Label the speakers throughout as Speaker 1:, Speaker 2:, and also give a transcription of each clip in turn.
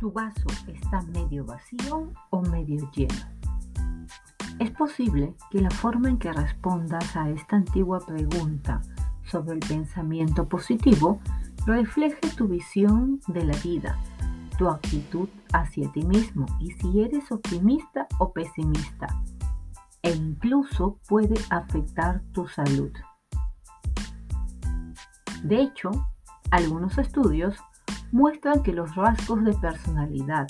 Speaker 1: ¿Tu vaso está medio vacío o medio lleno? Es posible que la forma en que respondas a esta antigua pregunta sobre el pensamiento positivo refleje tu visión de la vida, tu actitud hacia ti mismo y si eres optimista o pesimista, e incluso puede afectar tu salud. De hecho, algunos estudios muestran que los rasgos de personalidad,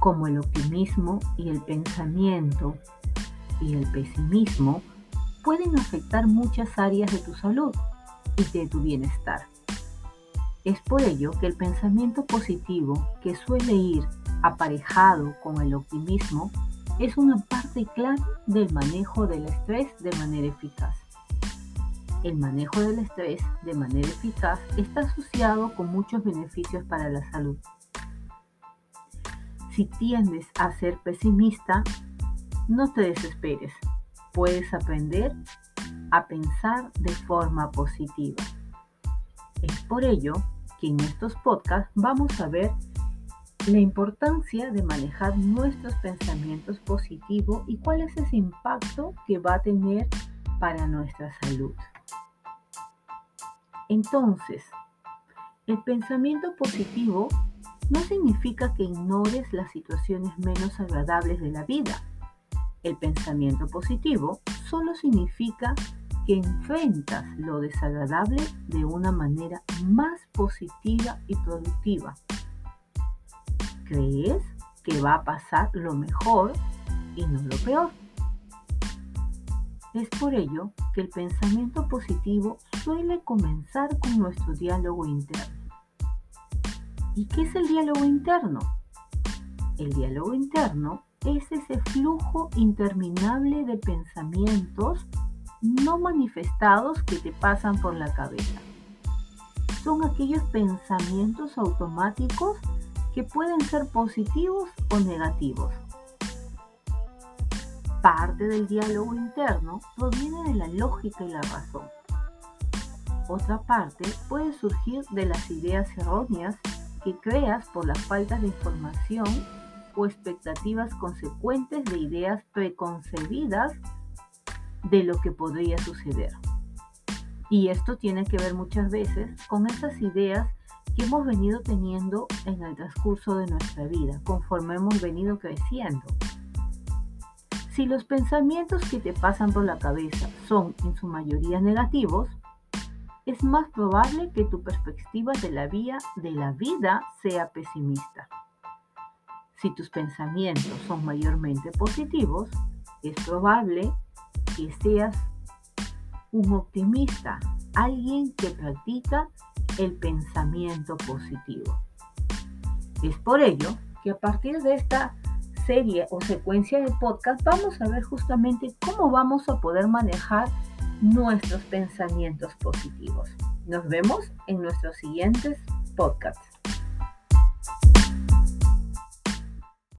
Speaker 1: como el optimismo y el pensamiento y el pesimismo, pueden afectar muchas áreas de tu salud y de tu bienestar. Es por ello que el pensamiento positivo, que suele ir aparejado con el optimismo, es una parte clave del manejo del estrés de manera eficaz. El manejo del estrés de manera eficaz está asociado con muchos beneficios para la salud. Si tiendes a ser pesimista, no te desesperes. Puedes aprender a pensar de forma positiva. Es por ello que en estos podcasts vamos a ver la importancia de manejar nuestros pensamientos positivos y cuál es ese impacto que va a tener para nuestra salud. Entonces, el pensamiento positivo no significa que ignores las situaciones menos agradables de la vida. El pensamiento positivo solo significa que enfrentas lo desagradable de una manera más positiva y productiva. Crees que va a pasar lo mejor y no lo peor. Es por ello que el pensamiento positivo suele comenzar con nuestro diálogo interno. ¿Y qué es el diálogo interno? El diálogo interno es ese flujo interminable de pensamientos no manifestados que te pasan por la cabeza. Son aquellos pensamientos automáticos que pueden ser positivos o negativos. Parte del diálogo interno proviene de la lógica y la razón. Otra parte puede surgir de las ideas erróneas que creas por la falta de información o expectativas consecuentes de ideas preconcebidas de lo que podría suceder. Y esto tiene que ver muchas veces con esas ideas que hemos venido teniendo en el transcurso de nuestra vida, conforme hemos venido creciendo. Si los pensamientos que te pasan por la cabeza son en su mayoría negativos, es más probable que tu perspectiva de la, vía, de la vida sea pesimista. Si tus pensamientos son mayormente positivos, es probable que seas un optimista, alguien que practica el pensamiento positivo. Es por ello que a partir de esta serie o secuencia de podcast vamos a ver justamente cómo vamos a poder manejar nuestros pensamientos positivos. Nos vemos en nuestros siguientes podcasts.